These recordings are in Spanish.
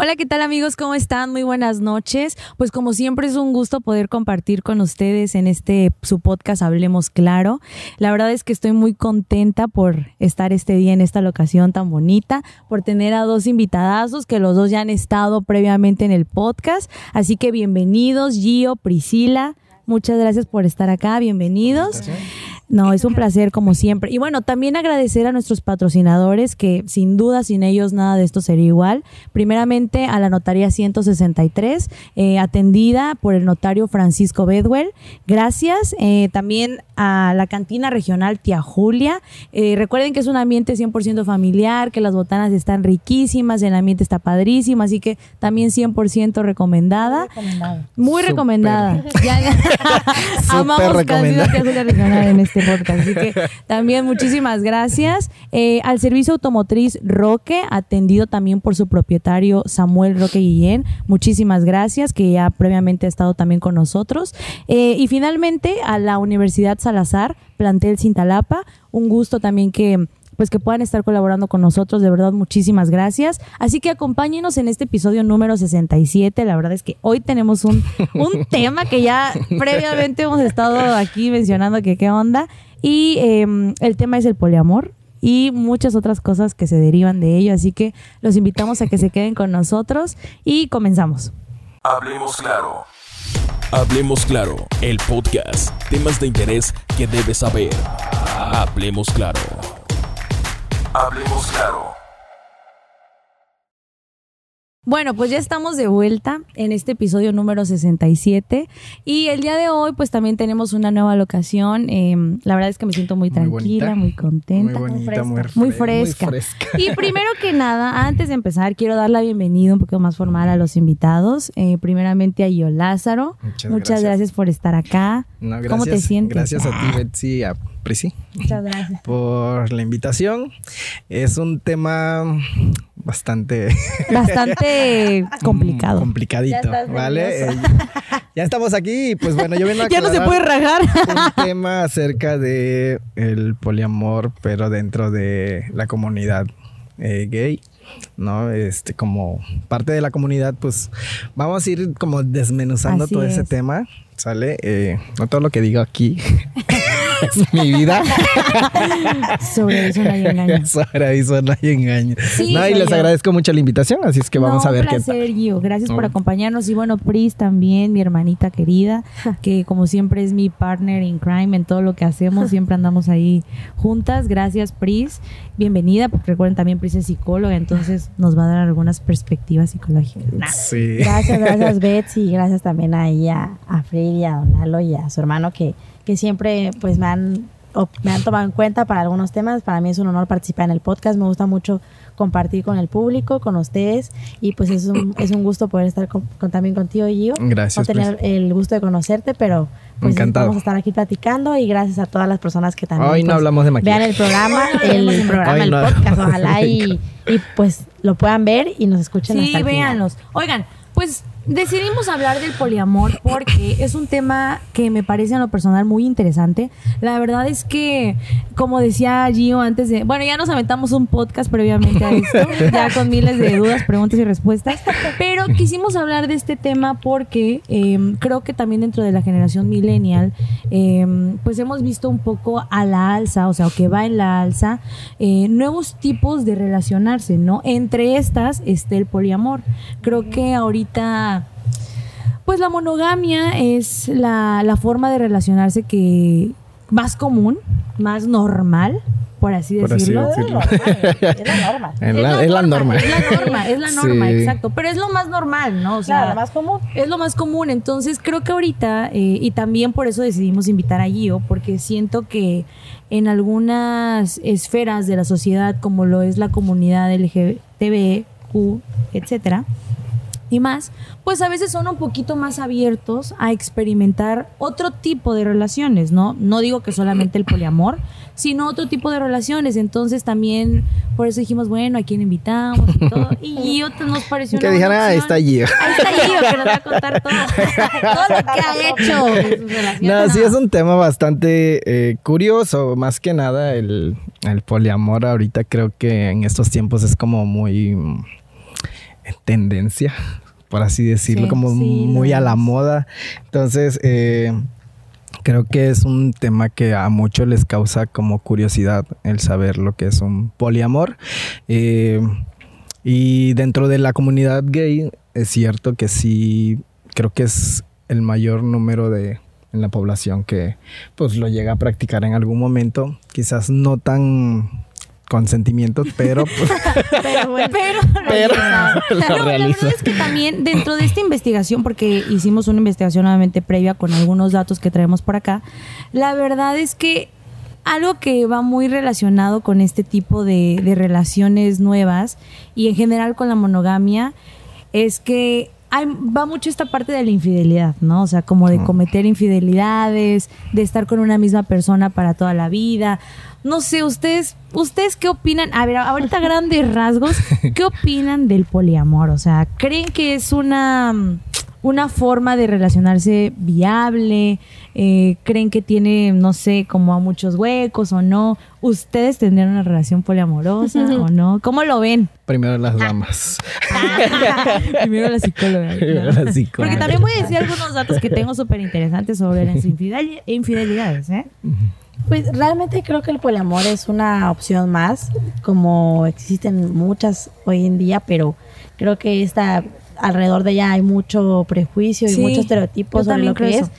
Hola, ¿qué tal amigos? ¿Cómo están? Muy buenas noches. Pues como siempre es un gusto poder compartir con ustedes en este su podcast Hablemos Claro. La verdad es que estoy muy contenta por estar este día en esta locación tan bonita, por tener a dos invitadazos que los dos ya han estado previamente en el podcast. Así que bienvenidos, Gio, Priscila. Muchas gracias por estar acá, bienvenidos. No, es un placer como siempre. Y bueno, también agradecer a nuestros patrocinadores que sin duda sin ellos nada de esto sería igual. Primeramente a la Notaría 163, eh, atendida por el notario Francisco Bedwell. Gracias. Eh, también a la cantina regional Tía Julia. Eh, recuerden que es un ambiente 100% familiar, que las botanas están riquísimas, el ambiente está padrísimo, así que también 100% recomendada. Muy recomendada. Ya, amamos recomendada. Tía Julia Regional en este podcast. Así que también muchísimas gracias. Eh, al servicio automotriz Roque, atendido también por su propietario Samuel Roque Guillén. Muchísimas gracias, que ya previamente ha estado también con nosotros. Eh, y finalmente a la Universidad Salazar, plantel Cintalapa. Un gusto también que pues que puedan estar colaborando con nosotros, de verdad muchísimas gracias. Así que acompáñenos en este episodio número 67. La verdad es que hoy tenemos un, un tema que ya previamente hemos estado aquí mencionando que qué onda. Y eh, el tema es el poliamor y muchas otras cosas que se derivan de ello. Así que los invitamos a que se queden con nosotros y comenzamos. Hablemos claro. Hablemos claro, el podcast. Temas de interés que debes saber. Hablemos claro. Hablemos claro. Bueno, pues ya estamos de vuelta en este episodio número 67 y el día de hoy pues también tenemos una nueva locación. Eh, la verdad es que me siento muy Muy tranquila, bonita. muy contenta. Muy bonita, muy, Muy fre- fresca. muy fresca. Y primero que nada, antes de empezar, quiero dar la bienvenida un poquito más formal a los invitados. Eh, primeramente a Yo Lázaro. Muchas Muchas gracias. gracias. por estar acá. No, gracias, ¿Cómo te sientes? Gracias a ti, Betsy, a Prisi, Muchas gracias. por la invitación. Es un tema bastante Bastante complicado. complicadito, Ya ¿vale? Eh, ya estamos aquí y pues bueno, yo vengo a Ya no se puede rajar. un tema acerca de el poliamor, pero dentro de la comunidad eh, gay, ¿no? Este, como parte de la comunidad, pues vamos a ir como desmenuzando Así todo ese es. tema, ¿sale? Eh, no todo lo que digo aquí es mi vida. Sobre eso no hay engaño. Sobre aviso no hay engaño. Sí, no, y les yo. agradezco mucho la invitación, así es que vamos No, a ver un qué tal. placer, Gio. Gracias por No. acompañarnos. Y bueno, Pris también, mi hermanita querida, que como siempre es mi partner in crime en todo lo que hacemos. Siempre andamos ahí juntas. Gracias, Pris. Bienvenida, porque recuerden también Pris es psicóloga, entonces nos va a dar algunas perspectivas psicológicas. Nah. Sí. Gracias, gracias Betsy, y gracias también a ella, a Freddy, a Don Lalo y a su hermano que, que siempre pues me han, me han tomado en cuenta para algunos temas. Para mí es un honor participar en el podcast, me gusta mucho compartir con el público, con ustedes y pues es un, es un gusto poder estar con, con- también contigo, Gio. Gracias, No tener el gusto de conocerte, pero pues Encantado. vamos a estar aquí platicando y gracias a todas las personas que también Hoy no pues, hablamos de vean el programa, el programa, Hoy el no. podcast, ojalá y, y pues lo puedan ver y nos escuchen Sí, hasta el final. véanlos. Oigan, pues decidimos hablar del poliamor porque es un tema que me parece en lo personal muy interesante. La verdad es que, como decía Gio antes de... Bueno, ya nos aventamos un podcast previamente a esto, ya con miles de dudas, preguntas y respuestas, pero quisimos hablar de este tema porque eh, creo que también dentro de la generación millennial, eh, pues hemos visto un poco a la alza, o sea, o que va en la alza, eh, nuevos tipos de relacionarse, ¿no? Entre estas está el poliamor. Creo que ahorita pues la monogamia es la, la forma de relacionarse que más común, más normal, por así Por así decirlo. Es la norma. Es la, es la norma. Es la norma, es la norma, Sí. exacto. Pero es lo más normal, ¿no? O sea, Claro, lo más común. es lo más común. Entonces, creo que ahorita, eh, y también por eso decidimos invitar a Gio, porque siento que en algunas esferas de la sociedad, como lo es la comunidad LGTBQ, etcétera, y más, pues a veces son un poquito más abiertos a experimentar otro tipo de relaciones, ¿no? No digo que solamente el poliamor, sino otro tipo de relaciones. Entonces también, por eso dijimos, bueno, ¿a quién invitamos? Y todo. Y Gio nos pareció Que buena ah, está allí. Ahí está Gio, que nos va a contar todo, todo lo que ha hecho en sus relaciones. No, sí es un tema bastante eh, curioso, más que nada el, el poliamor ahorita creo que en estos tiempos es como muy tendencia, por así decirlo, Sí, como sí, muy a la moda. Entonces, eh, creo que es un tema que a muchos les causa como curiosidad el saber lo que es un poliamor. Eh, y dentro de la comunidad gay es cierto que sí, creo que es el mayor número de en la población que pues lo llega a practicar en algún momento, quizás no tan con sentimientos, pero pues, Pero bueno, Pero, Pero- No, la verdad es que también dentro de esta investigación, porque hicimos una investigación nuevamente previa con algunos datos que traemos por acá, la verdad es que algo que va muy relacionado con este tipo de, de relaciones nuevas y en general con la monogamia es que hay, va mucho esta parte de la infidelidad, ¿no? O sea, como de cometer infidelidades, de estar con una misma persona para toda la vida. No sé, ustedes, ustedes qué opinan? A ver, ahorita grandes rasgos, ¿qué opinan del poliamor? O sea, ¿creen que es una una forma de relacionarse viable? Eh, ¿Creen que tiene, no sé, como a muchos huecos o no? ¿Ustedes tendrían una relación poliamorosa o no? ¿Cómo lo ven? primero las damas. Primero la psicóloga. ¿no? Primero la psicóloga. Porque también voy a decir algunos datos que tengo súper interesantes sobre las infidel- infidelidades, ¿eh? Pues realmente creo que el poliamor es una opción más, como existen muchas hoy en día, pero creo que esta alrededor de ella hay mucho prejuicio y muchos estereotipos sobre lo que es.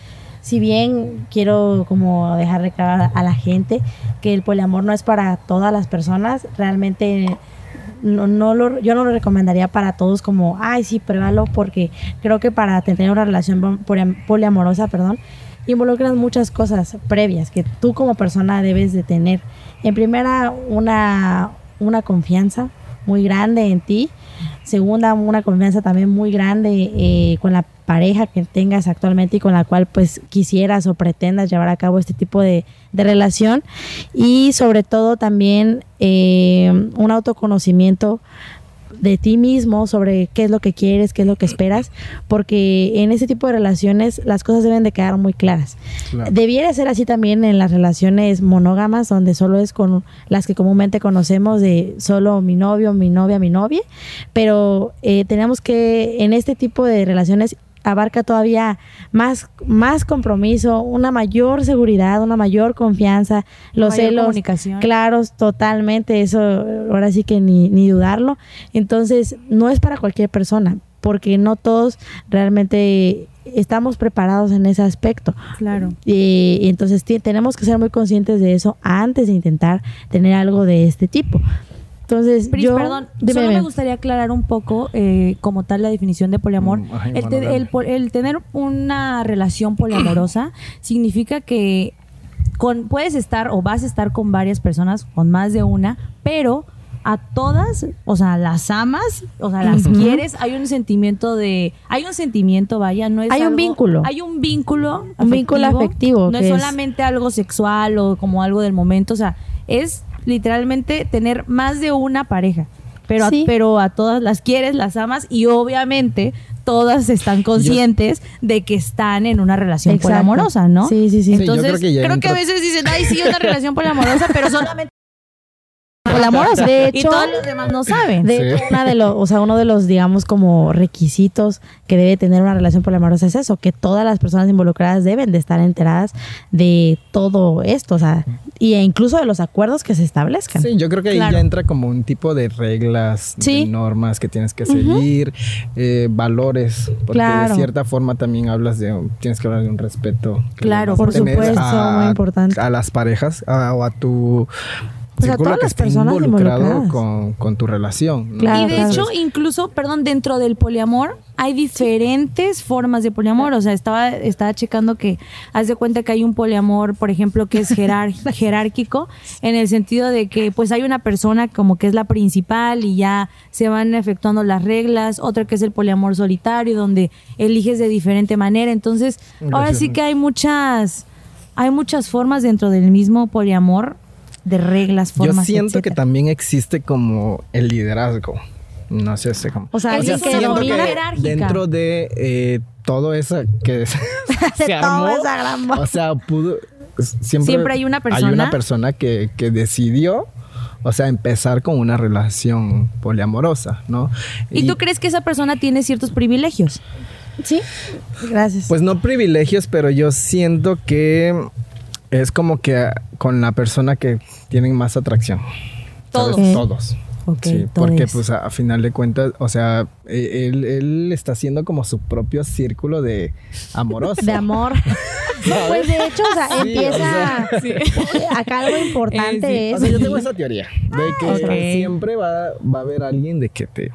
Si bien quiero como dejar claro a la gente que el poliamor no es para todas las personas, realmente no, no lo, yo no lo recomendaría para todos como, ay, sí, pruébalo, porque creo que para tener una relación poliam- poliamorosa, perdón, involucran muchas cosas previas que tú como persona debes de tener. En primera, una, una confianza muy grande en ti. Segunda, una confianza también muy grande eh, con la pareja que tengas actualmente y con la cual pues quisieras o pretendas llevar a cabo este tipo de, de relación. Y sobre todo también eh, un autoconocimiento de ti mismo sobre qué es lo que quieres, qué es lo que esperas, porque en ese tipo de relaciones las cosas deben de quedar muy claras. Claro. Debiera ser así también en las relaciones monógamas, donde solo es con las que comúnmente conocemos de solo mi novio, mi novia, mi novia, pero eh, tenemos que en este tipo de relaciones abarca todavía más, más compromiso, una mayor seguridad, una mayor confianza, los Mayor celos comunicación. claros totalmente, eso ahora sí que ni, ni dudarlo. Entonces, no es para cualquier persona, porque no todos realmente estamos preparados en ese aspecto. Claro. Y entonces tenemos que ser muy conscientes de eso antes de intentar tener algo de este tipo. Entonces, Pris, yo... perdón, dime, solo dime. me gustaría aclarar un poco eh, como tal la definición de poliamor. Mm, ajá, el, te- monogama. el po- el tener una relación poliamorosa significa que con, puedes estar o vas a estar con varias personas, con más de una, pero a todas, o sea, las amas, o sea, las quieres, hay un sentimiento de, hay un sentimiento, vaya, no es Hay un vínculo. hay un vínculo, Un vínculo afectivo, no es es- solamente algo sexual o como algo del momento, o sea, es literalmente tener más de una pareja. Pero, a- pero a todas las quieres, las amas y obviamente todas están conscientes de que están en una relación Exacto. poliamorosa, ¿no? Sí, sí, sí. Entonces, creo que ya a entra- veces dicen, ay, sí, una relación poliamorosa, pero solamente Poliamorosa. De y hecho, todos los demás no saben. De Sí. hecho, una de los, o sea, uno de los, digamos, como requisitos que debe tener una relación poliamorosa es eso, que todas las personas involucradas deben de estar enteradas de todo esto, o sea, y e incluso de los acuerdos que se establezcan. Sí, yo creo que ahí Claro. ya entra como un tipo de reglas, Sí. de normas que tienes que seguir, eh, valores, porque Claro. de cierta forma también hablas de, tienes que hablar de un respeto. que Claro, a por supuesto, muy importante. A las parejas a- o a tu Pues a todas que las esté personas involucrado involucradas. con, con tu relación. ¿no? Claro, y de claro. hecho, incluso, perdón, dentro del poliamor hay diferentes formas de poliamor. O sea, estaba, estaba checando que haz de cuenta que hay un poliamor, por ejemplo, que es jerar- jerárquico, en el sentido de que pues hay una persona como que es la principal y ya se van efectuando las reglas. Otra que es el poliamor solitario, donde eliges de diferente manera. Entonces, ahora sí que hay muchas, hay muchas formas dentro del mismo poliamor de reglas, Yo formas, siento que también existe como el liderazgo. No sé si como... O sea, Alguien alguien que siento jerárquica. dentro de eh, todo eso que se, se de armó, esa gran o sea, pudo siempre, Siempre hay una Hay persona. una persona que, que decidió o sea, empezar con una relación poliamorosa, ¿no? ¿Y, tú crees que esa persona tiene ciertos privilegios? Sí, gracias. Pues no privilegios, pero yo siento que es como que con la persona que tienen más atracción. Todos. Todos. Ok, Sí, todos. porque pues a, a final de cuentas, o sea, e- él, él está haciendo como su propio círculo de amoroso. de amor. pues de hecho, o sea, Sí, empieza o sea, acá algo importante Eh, sí. O sea, yo tengo esa teoría de que siempre va, va a haber alguien de que te...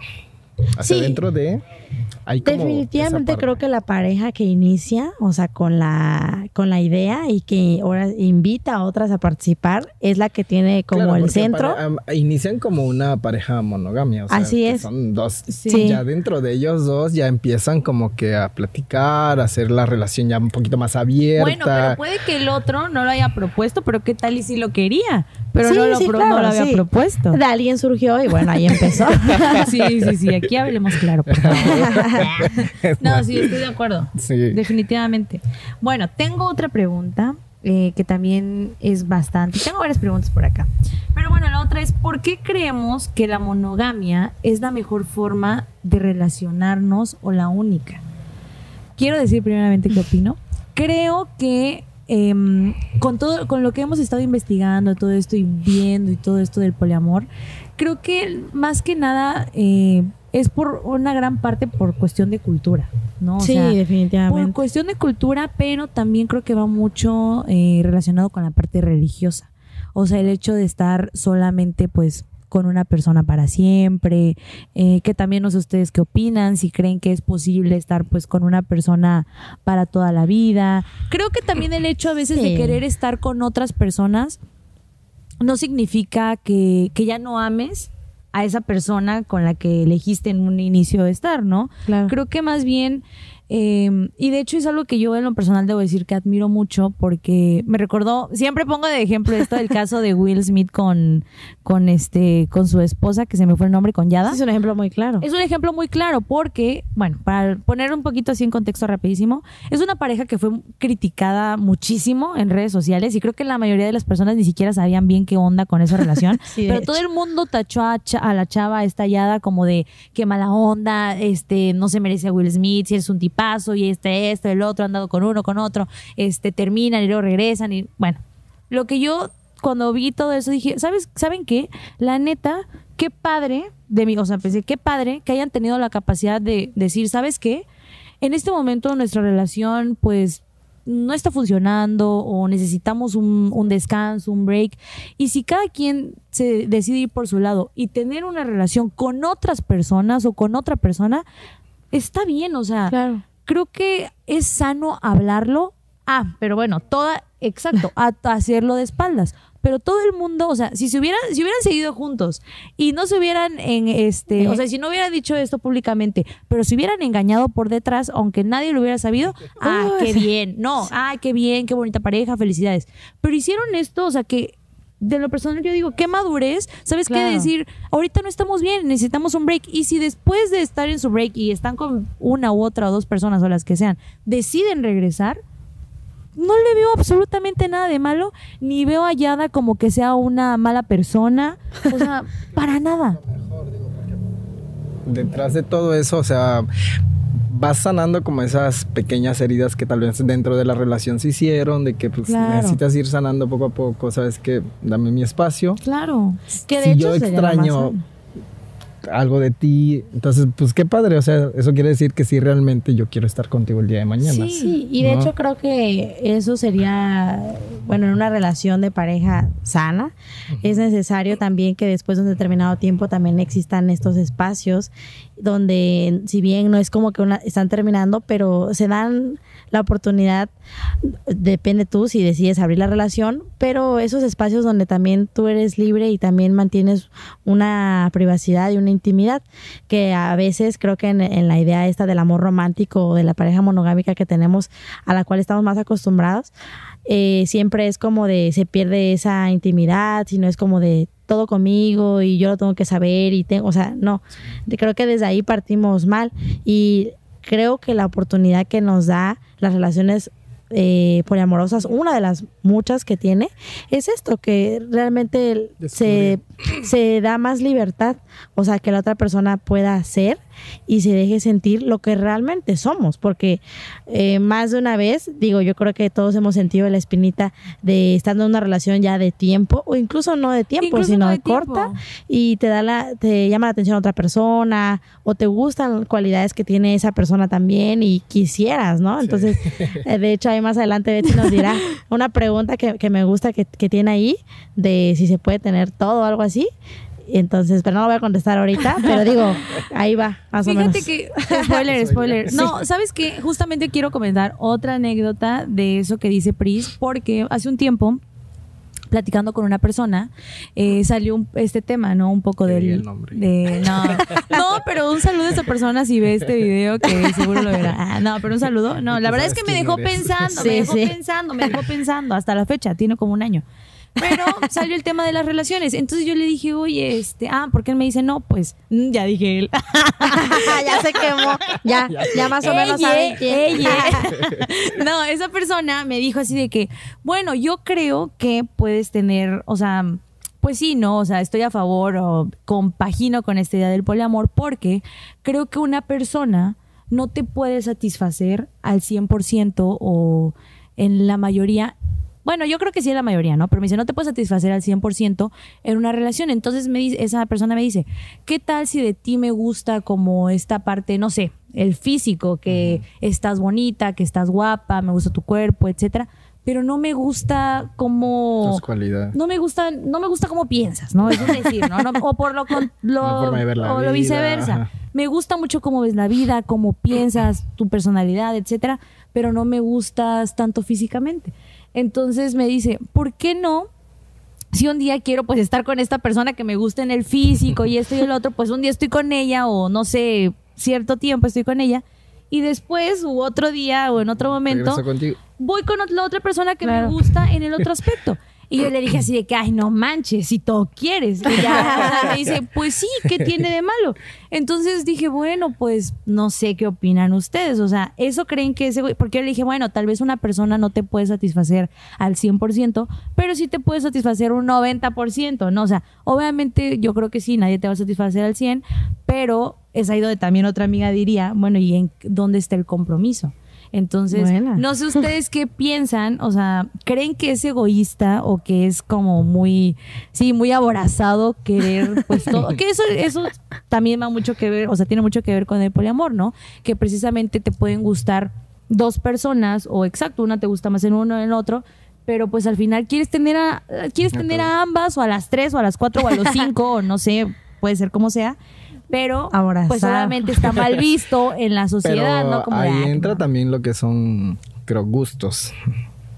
Hacia Sí. dentro de... Hay como Definitivamente creo que la pareja que inicia, o sea, con la con la idea y que ahora invita a otras a participar es la que tiene como Claro, el centro. inician como una pareja monogamia. O sea, Así que es. Son dos. Sí. Ya dentro de ellos dos ya empiezan como que a platicar, a hacer la relación ya un poquito más abierta. Bueno, pero puede que el otro no lo haya propuesto, pero qué tal y si lo quería, pero Sí, no, lo sí, pro- claro, no lo había sí. propuesto. De alguien surgió y bueno, ahí empezó. Sí, sí, sí, aquí hablemos claro, por favor. No, sí, estoy de acuerdo. Sí. Definitivamente. Bueno, tengo otra pregunta eh, que también es bastante. Tengo varias preguntas por acá. Pero bueno, la otra es, ¿por qué creemos que la monogamia es la mejor forma de relacionarnos o la única? Quiero decir primeramente qué opino. Creo que em, con todo, con lo que hemos estado investigando, todo esto y viendo y todo esto del poliamor, creo que más que nada eh, es por una gran parte por cuestión de cultura, ¿no? O sí, sea, por definitivamente. cuestión de cultura, pero también creo que va mucho eh, relacionado con la parte religiosa. O sea, el hecho de estar solamente, pues, con una persona para siempre, eh, que también no sé ustedes qué opinan, si creen que es posible estar pues con una persona para toda la vida. Creo que también el hecho a veces de querer estar con otras personas no significa que, que ya no ames a esa persona con la que elegiste en un inicio de estar, ¿no? Claro. Creo que más bien, eh, y de hecho es algo que yo en lo personal debo decir que admiro mucho porque me recordó, siempre pongo de ejemplo esto del caso de Will Smith con, con este, con su esposa, que se me fue el nombre, con Yada. Es un ejemplo muy claro. Es un ejemplo muy claro porque, bueno, para poner un poquito así en contexto rapidísimo, es una pareja que fue criticada muchísimo en redes sociales y creo que la mayoría de las personas ni siquiera sabían bien qué onda con esa relación. Sí, pero hecho. todo el mundo tachó a, la chava estallada como de qué mala onda, este, no se merece a Will Smith, si es un tipazo y este, este, el otro, han dado con uno, con otro, este, terminan y luego regresan y bueno, lo que yo cuando vi todo eso dije, ¿sabes, ¿saben qué? La neta, qué padre de mí, o sea, pensé, qué padre que hayan tenido la capacidad de decir, ¿sabes qué? En este momento nuestra relación, pues, no está funcionando o necesitamos un, un descanso, un break. Y si cada quien se decide ir por su lado y tener una relación con otras personas o con otra persona, está bien, o sea, Claro. Creo que es sano hablarlo. Ah, pero bueno, toda, exacto, a, a hacerlo de espaldas. Pero todo el mundo, o sea, si se hubieran, si hubieran seguido juntos y no se hubieran en este, o sea, si no hubieran dicho esto públicamente, pero se hubieran engañado por detrás, aunque nadie lo hubiera sabido, ah, qué bien, no, ah, qué bien, qué bonita pareja, felicidades. Pero hicieron esto, o sea, que de lo personal yo digo, qué madurez, ¿sabes qué decir? Ahorita no estamos bien, necesitamos un break. Y si después de estar en su break y están con una u otra o dos personas o las que sean, deciden regresar, no le veo absolutamente nada de malo, ni veo a Yada como que sea una mala persona, o sea, para nada. detrás de todo eso, o sea, vas sanando como esas pequeñas heridas que tal vez dentro de la relación se hicieron, de que pues Claro. necesitas ir sanando poco a poco, sabes que dame mi espacio. Claro. Que de si hecho yo extraño. Algo de ti, entonces pues qué padre, o sea, eso quiere decir que sí realmente yo quiero estar contigo el día de mañana. Sí, y de ¿no? hecho creo que eso sería, bueno, en una relación de pareja sana, es necesario también que después de un determinado tiempo también existan estos espacios donde si bien no es como que una, están terminando, pero se dan la oportunidad, depende tú si decides abrir la relación, pero esos espacios donde también tú eres libre y también mantienes una privacidad y una intimidad, que a veces creo que en, en la idea esta del amor romántico o de la pareja monogámica que tenemos, a la cual estamos más acostumbrados, eh, siempre es como de se pierde esa intimidad, sino es como de todo conmigo y yo lo tengo que saber y tengo, o sea, no, creo que desde ahí partimos mal y creo que la oportunidad que nos da las relaciones eh, poliamorosas, una de las muchas que tiene, es esto, que realmente se, se da más libertad, o sea, que la otra persona pueda hacer y se deje sentir lo que realmente somos, porque eh, más de una vez, digo, yo creo que todos hemos sentido la espinita de estar en una relación ya de tiempo, o incluso no de tiempo, Incluso sino no de, tiempo. corta, y te da la, te llama la atención a otra persona, o te gustan cualidades que tiene esa persona también y quisieras, ¿no? Entonces, eh, de hecho, ahí más adelante Betsy nos dirá una pregunta que, que me gusta que, que tiene ahí, de si se puede tener todo o algo así. Entonces, pero no lo voy a contestar ahorita, pero digo, ahí va, más o Fíjate menos. que, spoiler, spoiler. No, ¿sabes qué? Justamente quiero comentar otra anécdota de eso que dice Pris, porque hace un tiempo, platicando con una persona, eh, salió un- este tema, ¿no? Un poco del... diga el nombre. De, no, no, pero un saludo a esa persona si ve este video, que seguro lo verá. Ah, no, pero un saludo. No, la Tú verdad es que me dejó eres. pensando, Sí, me dejó sí. pensando, me dejó pensando, hasta la fecha, tiene como un año. Pero salió el tema de las relaciones. Entonces yo le dije, oye, este, ah, porque él me dice, no, pues, mm, ya dije él. ya se quemó, ya, ya más o menos quién. ella. no, esa persona me dijo así de que, bueno, yo creo que puedes tener, o sea, pues sí, no, o sea, estoy a favor o compagino con esta idea del poliamor porque creo que una persona no te puede satisfacer al 100% o en la mayoría. Bueno, yo creo que sí la mayoría, ¿no? Pero me dice, no te puedes satisfacer al 100% en una relación. Entonces me dice, esa persona me dice, ¿qué tal si de ti me gusta como esta parte, no sé, el físico, que estás bonita, que estás guapa, me gusta tu cuerpo, etcétera, pero no me gusta como Tus cualidades. no me gusta, no me gusta cómo piensas, ¿no? Es decir, ¿no? No- o por lo, con- lo- o lo viceversa. ajá. Me gusta mucho cómo ves la vida, cómo piensas, tu personalidad, etcétera, pero no me gustas tanto físicamente. Entonces me dice, ¿por qué no? Si un día quiero pues estar con esta persona que me gusta en el físico y esto y el otro, pues un día estoy con ella o no sé, cierto tiempo estoy con ella y después u otro día o en otro momento voy con la otra persona que Claro. me gusta en el otro aspecto. Y yo le dije así de que, ay, no manches, si todo quieres. Y ya me dice, pues sí, ¿qué tiene de malo? Entonces dije, bueno, pues no sé qué opinan ustedes. O sea, ¿eso creen que ese güey? Porque yo le dije, bueno, tal vez una persona no te puede satisfacer al 100%, pero sí te puede satisfacer un 90%, ¿no? O sea, obviamente yo creo que sí, nadie te va a satisfacer al 100%, pero es ahí donde también otra amiga diría, bueno, ¿y en dónde está el compromiso? Entonces, Buena. no sé ustedes qué piensan, o sea, ¿creen que es egoísta o que es como muy, sí, muy aborazado querer, pues todo? Que eso, eso también va mucho que ver, o sea, tiene mucho que ver con el poliamor, ¿no? Que precisamente te pueden gustar dos personas, o exacto, una te gusta más en uno o en el otro, pero pues al final quieres tener a, quieres tener a ambas, o a las tres, o a las cuatro, o a los cinco, o no sé, puede ser como sea. Pero Abrazar. pues obviamente está mal visto en la sociedad, Pero ¿no? Como de, ahí "Ay, entra no". también lo que son, creo, gustos.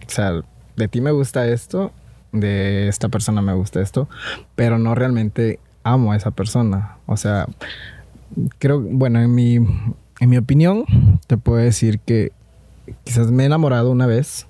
O sea, de ti me gusta esto, de esta persona me gusta esto, pero no realmente amo a esa persona. O sea, creo, bueno, en mi, en mi opinión, te puedo decir que quizás me he enamorado una vez,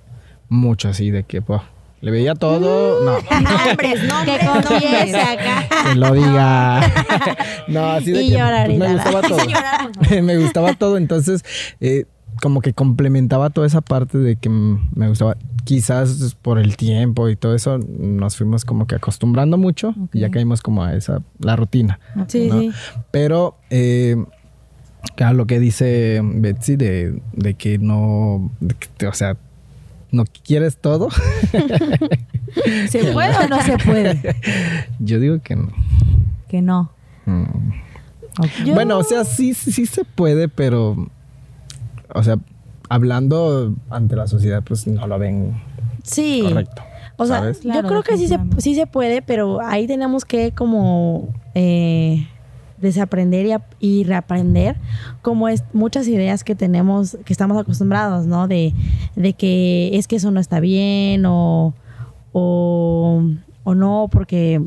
mucho así, de que, pues, le veía todo, no. Nombres, nombres, Que nombres. acá. que lo diga. no, así de Y que llorar, pues, y me gustaba todo. Llorar, me gustaba todo, entonces eh, como que complementaba toda esa parte de que me gustaba. Quizás por el tiempo y todo eso nos fuimos como que acostumbrando mucho y ya caímos como a esa la rutina. Sí, ¿no? sí. Pero eh, claro, lo que dice Betsy de, de que no, de que te- o sea, no quieres todo. ¿Se puede o no se puede? Yo digo que no. Que no. Mm. Yo- Bueno, o sea, sí, sí, sí se puede, pero, o sea, hablando ante la sociedad, pues no lo ven Sí. correcto. O sea, ¿sabes? yo creo que sí se, sí se puede, pero ahí tenemos que como eh, desaprender y, y reaprender como es muchas ideas que tenemos, que estamos acostumbrados, ¿no? De, de que es que eso no está bien o, o, o no porque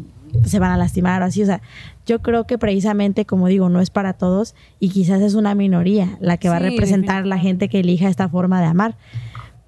se van a lastimar o así. O sea, yo creo que precisamente, como digo, no es para todos y quizás es una minoría la que va a representar la gente que elija esta forma de amar.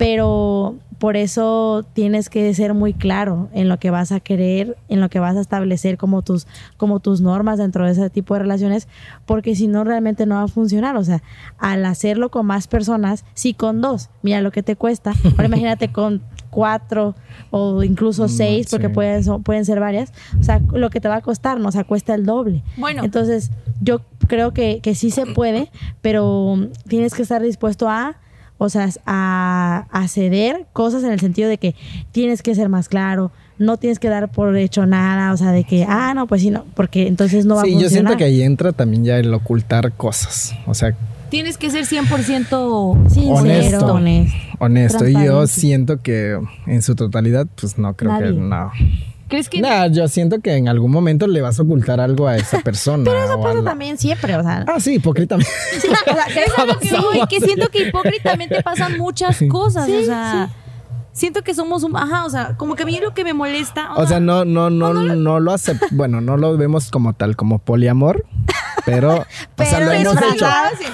Pero por eso tienes que ser muy claro en lo que vas a querer, en lo que vas a establecer como tus, como tus normas dentro de ese tipo de relaciones, porque si no realmente no va a funcionar. O sea, al hacerlo con más personas, sí con dos, mira lo que te cuesta. Ahora imagínate con cuatro o incluso Mm, seis, porque sí. pueden, pueden ser varias. O sea, lo que te va a costar, ¿no? O sea, cuesta el doble. Bueno. Entonces, yo creo que, que sí se puede, pero tienes que estar dispuesto a, o sea, a, a ceder cosas en el sentido de que tienes que ser más claro, no tienes que dar por hecho nada, o sea, de que, ah, no, pues sí, no, porque entonces no va Sí, a yo funcionar. siento que ahí entra también ya el ocultar cosas. O sea, Tienes que ser 100% Sí, Honesto. honesto. honesto. Y yo siento que en su totalidad, pues no creo Nadie. que no. ¿Crees que No, yo siento que en algún momento le vas a ocultar algo a esa persona. Pero eso pasa la- también siempre, o sea. Ah, sí, hipócritamente. sí, o sea, que- Es a lo que voy, que siento que hipócritamente pasan muchas cosas, Sí, o sea, siento que somos un, ajá, o sea, como que a mí lo que me molesta, O sea, no, no, no, no lo acepto. Bueno, no lo vemos como tal, como poliamor. Pero, o sea, Pero lo hemos hecho.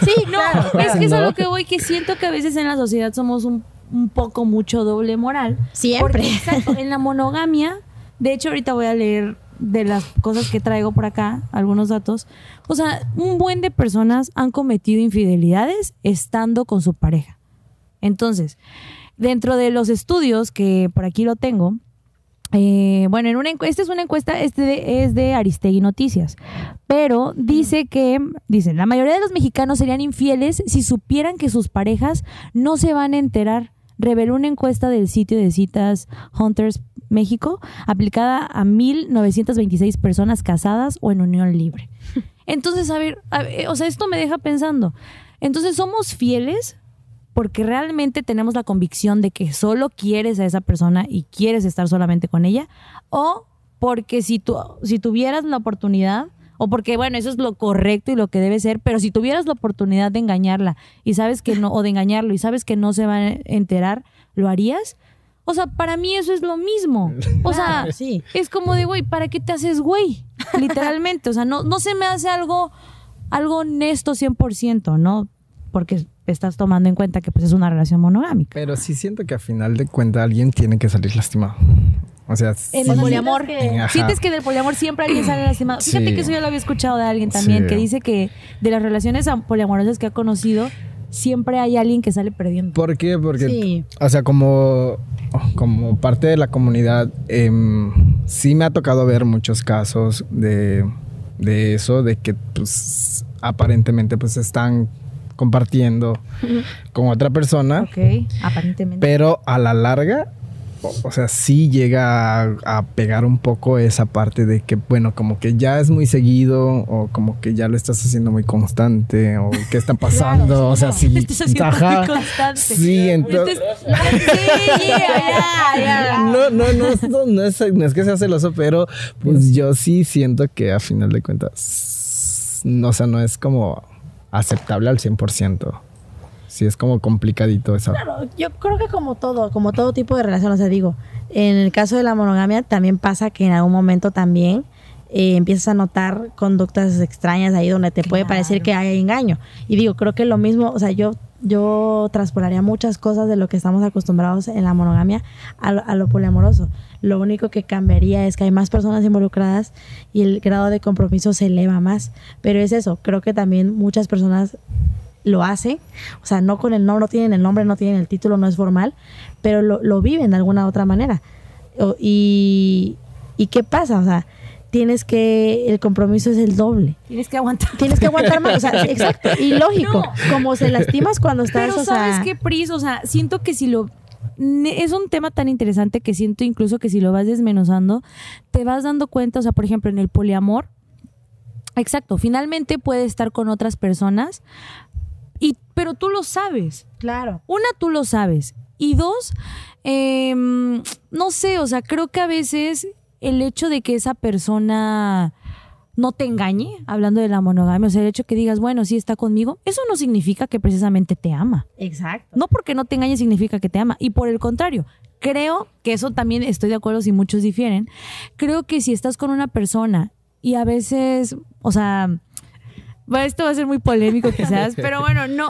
Sí, no, claro, es que es a ¿No? lo que voy, que siento que a veces en la sociedad somos un, un poco mucho doble moral. Siempre. Porque, exacto, en la monogamia, de hecho ahorita voy a leer de las cosas que traigo por acá, algunos datos. O sea, un buen de personas han cometido infidelidades estando con su pareja. Entonces, dentro de los estudios que por aquí lo tengo, eh, bueno, en una esta es una encuesta, este es de Aristegui Noticias, pero dice que, dicen, la mayoría de los mexicanos serían infieles si supieran que sus parejas no se van a enterar. Reveló una encuesta del sitio de citas Hunters México, aplicada a 1.926 personas casadas o en unión libre. Entonces, a ver, a ver, o sea, esto me deja pensando. Entonces, ¿somos fieles porque realmente tenemos la convicción de que solo quieres a esa persona y quieres estar solamente con ella, o porque si, tú, si tuvieras la oportunidad, o porque, bueno, eso es lo correcto y lo que debe ser, pero si tuvieras la oportunidad de engañarla y sabes que no, o de engañarlo y sabes que no se va a enterar, ¿lo harías? O sea, para mí eso es lo mismo. O sea, sí. es como de, güey, ¿para qué te haces güey? Literalmente. O sea, no, no se me hace algo, algo honesto 100%, ¿no? Porque estás tomando en cuenta que pues es una relación monogámica. Pero sí siento que a final de cuentas alguien tiene que salir lastimado. O sea, sí. En el poliamor. Sientes que del poliamor siempre alguien sale lastimado. Fíjate Sí. que eso ya lo había escuchado de alguien también, Sí. que dice que de las relaciones am- poliamorosas que ha conocido, siempre hay alguien que sale perdiendo. ¿Por qué? Porque, Sí. o sea, como, como parte de la comunidad, em, sí me ha tocado ver muchos casos de, de eso, de que pues aparentemente pues están compartiendo con otra persona, Ok, aparentemente. pero a la larga, o, sea, sí llega a, a pegar un poco esa parte de que, bueno, como que ya es muy seguido o como que ya lo estás haciendo muy constante o qué está pasando, o sea, sí. Muy constante. Sí, entonces... No, no, no, no es, no es que sea celoso, pero pues yo sí siento que a final de cuentas, no, o sea, no es como aceptable al 100%. Sí, es como complicadito eso. Claro, yo creo que como todo, como todo tipo de relación, o sea, digo, en el caso de la monogamia también pasa que en algún momento también eh, empiezas a notar conductas extrañas ahí donde te puede Claro. parecer que hay engaño. Y digo, creo que lo mismo, o sea, yo yo transpolaría muchas cosas de lo que estamos acostumbrados en la monogamia a lo, a lo poliamoroso. Lo único que cambiaría es que hay más personas involucradas y el grado de compromiso se eleva más. Pero es eso, creo que también muchas personas lo hacen, o sea, no con el nombre, no tienen el nombre, no tienen el título, no es formal, pero lo, lo viven de alguna otra manera. O- y, ¿Y qué pasa? O sea, tienes que, el compromiso es el doble. Tienes que aguantar. Tienes que aguantar más, o sea, exacto, y lógico, como se lastimas cuando estás, Pero o sea, sabes qué, Pris, o sea, siento que si lo es un tema tan interesante que siento incluso que si lo vas desmenuzando, te vas dando cuenta, o sea, por ejemplo, en el poliamor, exacto, finalmente puede estar con otras personas, y, pero tú lo sabes. claro. Una, tú lo sabes. Y dos, em, no sé, o sea, creo que a veces el hecho de que esa persona no te engañe, hablando de la monogamia, o sea, el hecho que digas, bueno, sí está conmigo, eso no significa que precisamente te ama. Exacto. No porque no te engañe significa que te ama. Y por el contrario, creo que eso también estoy de acuerdo si muchos difieren. Creo que si estás con una persona y a veces, o sea, esto va a ser muy polémico quizás, pero bueno, no,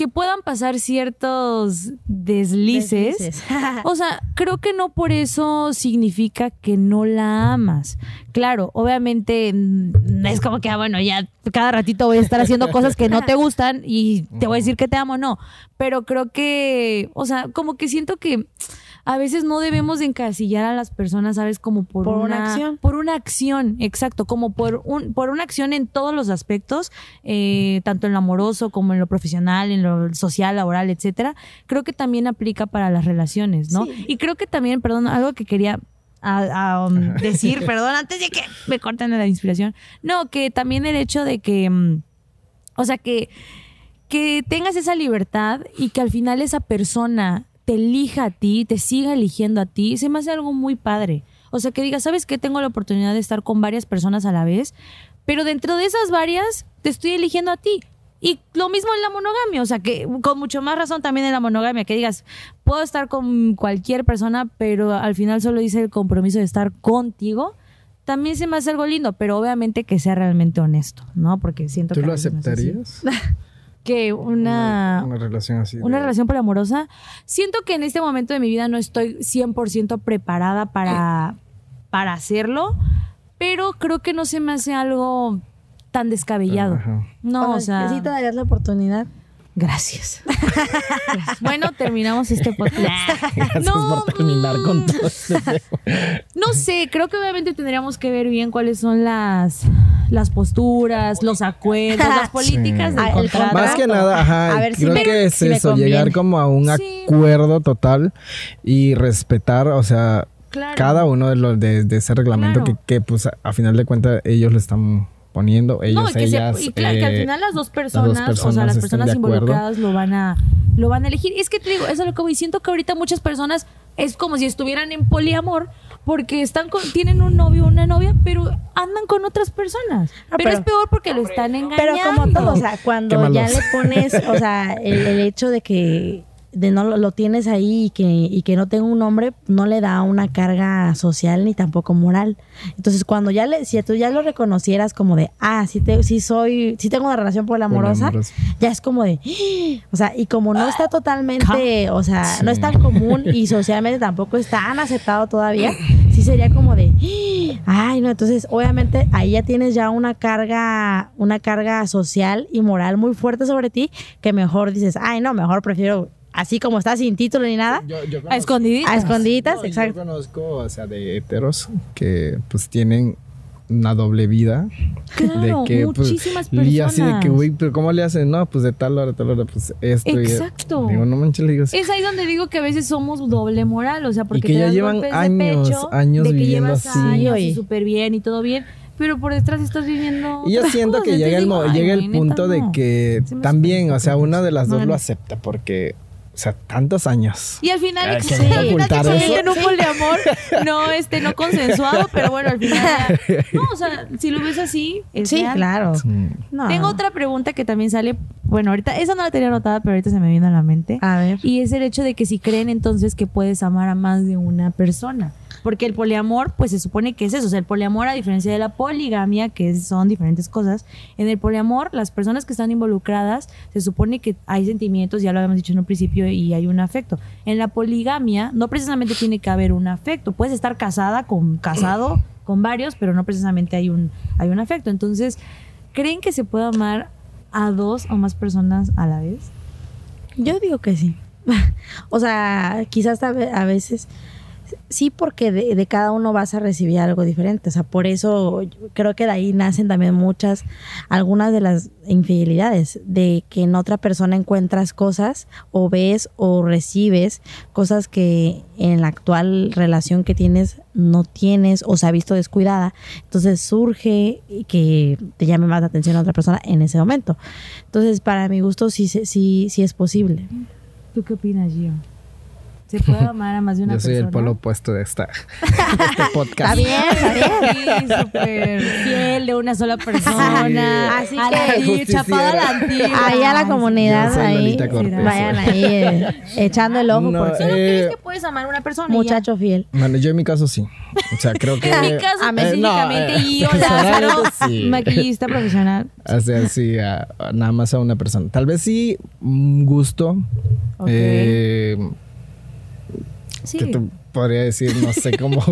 que puedan pasar ciertos deslices. Deslices. O sea, creo que no por eso significa que no la amas. Claro, obviamente mm, es como que, ah, bueno, ya cada ratito voy a estar haciendo cosas que no te gustan y te voy a decir que te amo, no. Pero creo que, o sea, como que siento que a veces no debemos de encasillar a las personas, ¿sabes? Como por, Por una acción. Por una acción, exacto, como por, un, por una acción en todos los aspectos, eh, tanto en lo amoroso como en lo profesional, en lo social, laboral, etcétera. Creo que también aplica para las relaciones, ¿no? Sí. Y creo que también, perdón, algo que quería a- a, um, decir, perdón, antes de que me corten la inspiración. No, que también el hecho de que, mm, o sea, que, que tengas esa libertad y que al final esa persona te elija a ti, te siga eligiendo a ti, se me hace algo muy padre. O sea, que digas, ¿sabes qué? Tengo la oportunidad de estar con varias personas a la vez, pero dentro de esas varias te estoy eligiendo a ti. Y lo mismo en la monogamia, o sea, que con mucho más razón también en la monogamia, que digas, puedo estar con cualquier persona, pero al final solo dice el compromiso de estar contigo, también se me hace algo lindo, pero obviamente que sea realmente honesto, ¿no? Porque siento ¿Tú que... a lo no aceptarías? Que una, Una relación así. una de- relación poliamorosa. Siento que en este momento de mi vida no estoy 100% preparada para, para hacerlo, pero creo que no se me hace algo tan descabellado. Ajá. No, o sea, sí te darías la oportunidad. Gracias. Gracias. Bueno, terminamos este podcast. Gracias No, por terminar mm, con todo este. No sé, creo que obviamente tendríamos que ver bien cuáles son las, las posturas, los acuerdos, las políticas Sí. del el contrato. Más que nada, ajá, A ver si creo me- que es si me eso, conviene. llegar como a un Sí. acuerdo total y respetar, o sea, Claro. cada uno de los de, de ese reglamento Claro. que, que, pues a, a final de cuentas ellos lo están poniendo, ellos, no, y, que ellas. y claro, que al eh, final las dos personas, o sea, las personas involucradas lo van a lo van a elegir. Es que te digo, eso es lo que voy. Siento que ahorita muchas personas es como si estuvieran en poliamor porque están con, tienen un novio o una novia, pero andan con otras personas. Ah, pero, pero- es peor porque lo están engañando. Pero como todo, o sea, cuando ya le pones, o sea, el, el hecho de que de no lo, lo tienes ahí y que, y que no tenga un nombre, no le da una carga social ni tampoco moral. Entonces, cuando ya le, si tú ya lo reconocieras como de, ah, sí, te, sí soy, sí tengo una relación poliamorosa, Poliamorosa. ya es como de, o sea, y como no está totalmente, o sea, Sí. no es tan común y socialmente tampoco es tan aceptado todavía, sí sería como de, ay, no, entonces obviamente ahí ya tienes ya una carga, una carga social y moral muy fuerte sobre ti que mejor dices, ay, no, mejor prefiero así como está sin título ni nada. Yo, yo a conozco- escondiditas. A escondiditas, No, y exacto. Yo conozco, o sea, de heteros que pues tienen una doble vida. Claro, de que, pues, muchísimas Y así de que, personas. güey, pero ¿cómo le hacen? No, pues de tal hora, tal hora, pues esto. y- Exacto. digo, no manches, le digo, Es ahí donde digo que a veces somos doble moral, o sea, porque que te ya das llevan golpes de años, pecho, años de que viviendo llevas así. años y súper bien y todo bien, pero por detrás estás viviendo Y yo siento que cosas, llega el, digo, llega el punto neta, de no. que también, o sea, una de las dos No, lo no. acepta porque, o sea, tantos años. Y al final, Ay, sí, en un poliamor no, este, no consensuado, pero bueno, al final, ya- no, o sea, si lo ves así, es Sí, real. claro. No. Tengo otra pregunta que también sale, bueno, ahorita, esa no la tenía anotada, pero ahorita se me vino a la mente. A ver. Y es el hecho de que si creen entonces que puedes amar a más de una persona. Porque el poliamor, pues se supone que es eso. O sea, el poliamor, a diferencia de la poligamia, que son diferentes cosas, en el poliamor, las personas que están involucradas, se supone que hay sentimientos, ya lo habíamos dicho en un principio, y hay un afecto. En la poligamia, no precisamente tiene que haber un afecto. Puedes estar casada con casado con varios, pero no precisamente hay un, hay un afecto. Entonces, ¿creen que se puede amar a dos o más personas a la vez? Yo digo que sí. o sea, quizás a ve- a veces sí, porque de, de cada uno vas a recibir algo diferente. O sea, por eso creo que de ahí nacen también muchas, algunas de las infidelidades, de que en otra persona encuentras cosas o ves o recibes cosas que en la actual relación que tienes no tienes o se ha visto descuidada. Entonces surge que te llame más la atención a otra persona en ese momento. Entonces, para mi gusto, sí, sí, sí es posible. ¿Tú qué opinas, Gio? Se puede amar a más de una Yo soy persona. el polo opuesto de, esta, de este podcast. Está bien, está bien. Sí, súper fiel de una sola persona. Así A que- chapada a la antigua. Ahí a la comunidad, Yo soy ahí, vayan ahí eh, echando el ojo No, Solo Eh, crees que puedes amar a una persona. muchacho fiel. Bueno, yo en mi caso sí. O sea, creo que... En mi caso a mí- específicamente, Eh, no, eh, y yo, Lázaro, personalmente sí. maquillista profesional. O sea, sí, a- a nada más a una persona. Tal vez sí, gusto. Ok. Eh, Sí. que te podría decir, no sé cómo,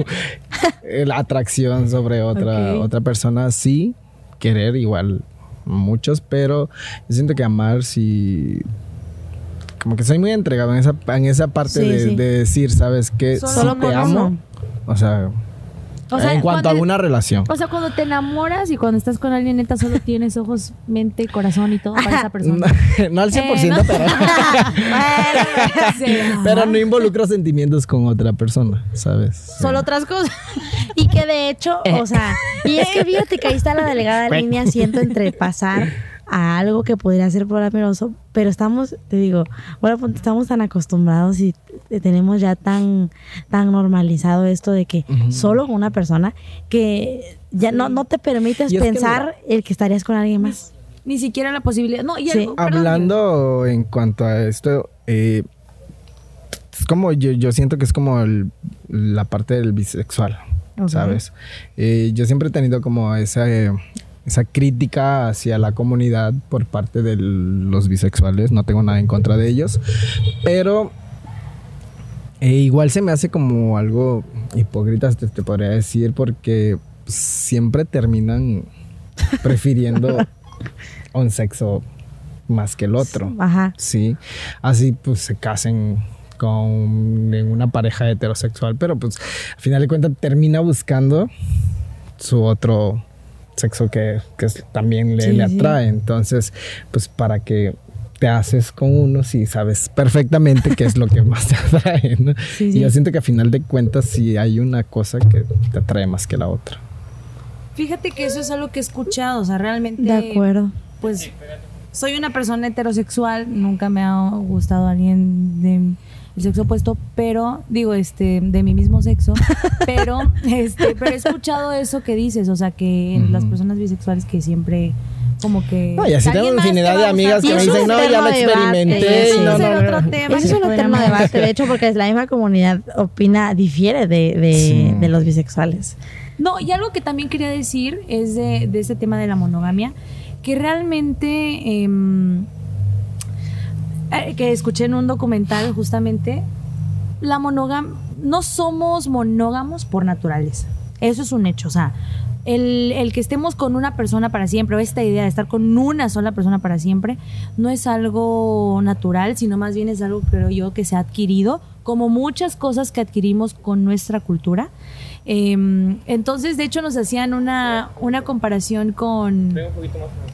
eh, la atracción sobre otra, otra persona, sí, querer igual muchos, pero yo siento que amar sí, como que soy muy entregado en esa, en esa parte Sí, de, sí. de decir, ¿sabes qué? Solo Sí te amo, uno. o sea, O sea, en cuanto cuando- a una relación. O sea, cuando te enamoras y cuando estás con alguien, neta, solo tienes ojos, mente, corazón y todo para esa persona. no al 100%, Eh, no. pero, Sí. pero no involucro sentimientos con otra persona, ¿sabes? Solo otras cosas. Y que de hecho, o sea, y es que fíjate que ahí está la delegada línea, siento entre pasar a algo que podría ser problemoso, pero estamos, te digo, bueno, pues, estamos tan acostumbrados y tenemos ya tan, tan normalizado esto de que solo con una persona que ya no, no te permites Y es que pensar el que estarías con alguien más. Ni siquiera la posibilidad. No, y Sí. algo- perdón, Hablando en cuanto a esto, eh, es como yo, yo siento que es como el- la parte del bisexual. ¿sabes? Eh, yo siempre he tenido como esa, eh, esa crítica hacia la comunidad por parte de los bisexuales, no tengo nada en contra de ellos, pero eh, igual se me hace como algo hipócrita, te, te podría decir, porque siempre terminan prefiriendo un sexo más que el otro. Ajá. Sí, así pues se casen con en una pareja heterosexual, pero pues al final de cuentas termina buscando su otro sexo que, que también le, Sí, le sí. atrae. Entonces, pues para que te haces con uno si sabes perfectamente qué es lo que más te atrae, ¿no? Sí, Y yo siento que a final de cuentas sí hay una cosa que te atrae más que la otra. Fíjate que eso es algo que he escuchado. O sea, realmente. De acuerdo. Pues soy una persona heterosexual. Nunca me ha gustado alguien de el sexo opuesto, pero digo, este, de mi mismo sexo, pero, este, pero he escuchado eso que dices, o sea, que en las personas bisexuales que siempre como que No, y así tengo alguien más infinidad te de amigas que me Y eso dicen, no, ya lo experimenté. y no, Ese no, es no". otro tema. Ese es un eterno debate, de hecho, porque la misma comunidad opina, difiere de, de, Sí. de los bisexuales. No, y algo que también quería decir es de, de este tema de la monogamia, que realmente, em, eh, que escuché en un documental justamente, la monogam no somos monógamos por naturaleza. Eso es un hecho. O sea, el, el que estemos con una persona para siempre, o esta idea de estar con una sola persona para siempre, no es algo natural, sino más bien es algo, creo yo, que se ha adquirido, como muchas cosas que adquirimos con nuestra cultura. Em, entonces, de hecho, nos hacían una, una comparación con.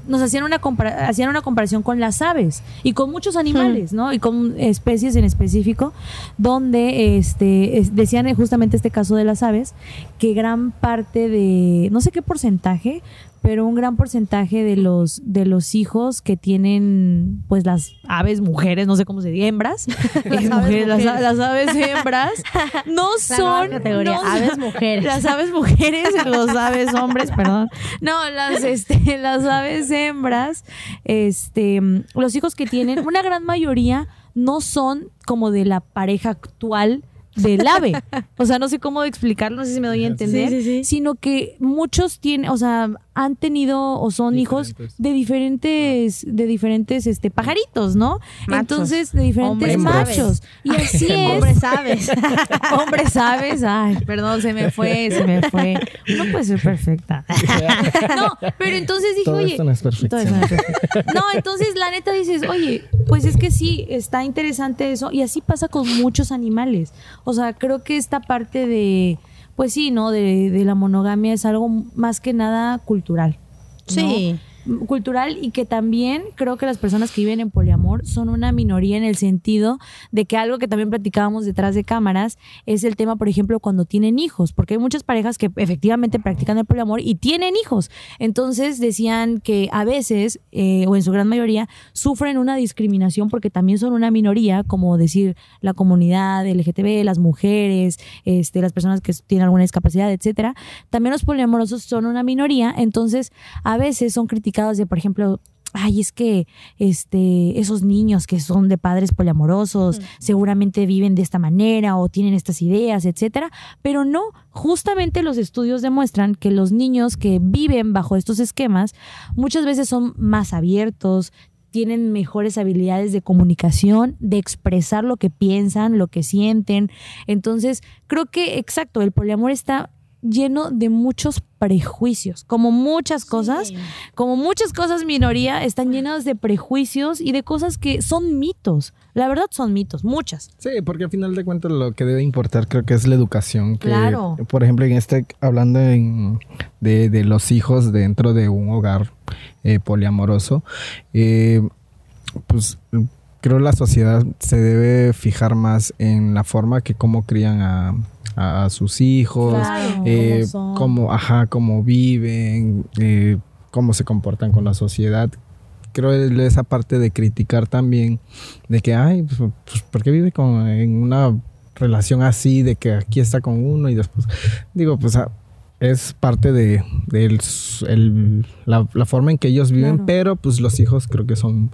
Nos hacían una, compara- hacían una comparación con las aves y con muchos animales, ¿no? Y con especies en específico, donde este, es- decían eh, justamente este caso de las aves, que gran parte de. No sé qué porcentaje, pero un gran porcentaje de los, de los hijos que tienen, pues las aves mujeres, no sé cómo se dice, hembras, las, aves mujeres, las- aves hembras, no La son categoría, no aves mujeres. Las aves mujeres, los aves hombres, perdón. No, las este, las aves hembras, este, los hijos que tienen, una gran mayoría no son como de la pareja actual del ave. O sea, no sé cómo explicarlo, no sé si me doy a entender, Sí, sí, sí. sino que muchos tienen, o sea, han tenido o son hijos de diferentes de diferentes este pajaritos, ¿no? Machos. Entonces, de diferentes Hombres machos. Y así es. Hombres aves. Hombre, ¿sabes? Ay, perdón, se me fue, se me fue. No puede ser perfecta. No, pero entonces dije, Todo oye. esto no es perfección. todo esto no es perfecto. No, entonces la neta dices, oye, pues es que sí, está interesante eso. Y así pasa con muchos animales. O sea, creo que esta parte de, pues sí, ¿no? De, de la monogamia es algo más que nada cultural. Sí. Cultural y que también creo que las personas que viven en poliamor son una minoría en el sentido de que algo que también platicábamos detrás de cámaras es el tema, por ejemplo, cuando tienen hijos, porque hay muchas parejas que efectivamente practican el poliamor y tienen hijos. Entonces decían que a veces, eh, o en su gran mayoría, sufren una discriminación porque también son una minoría, como decir la comunidad LGTB, las mujeres, este, las personas que tienen alguna discapacidad, etcétera. También los poliamorosos son una minoría, entonces a veces son criticados de, por ejemplo, ay, es que este, esos niños que son de padres poliamorosos seguramente viven de esta manera o tienen estas ideas, etcétera. Pero no, justamente los estudios demuestran que los niños que viven bajo estos esquemas muchas veces son más abiertos, tienen mejores habilidades de comunicación, de expresar lo que piensan, lo que sienten. Entonces, creo que, exacto, el poliamor está lleno de muchos prejuicios, como muchas cosas, como muchas cosas minoría, están llenas de prejuicios y de cosas que son mitos. La verdad son mitos, muchas. Sí, porque al final de cuentas lo que debe importar creo que es la educación. Que, Claro. Por ejemplo, en este, hablando en- de, de los hijos dentro de un hogar eh, poliamoroso, eh, pues creo la sociedad se debe fijar más en la forma que cómo crían a, a- a sus hijos, Claro, eh, cómo son. cómo, ajá, cómo viven, eh, cómo se comportan con la sociedad. Creo esa parte de criticar también, de que, ay, pues, pues, ¿por qué vive con, en una relación así, de que aquí está con uno y después, digo, pues ah, es parte de, el- la, la forma en que ellos viven, Claro. pero pues los hijos creo que son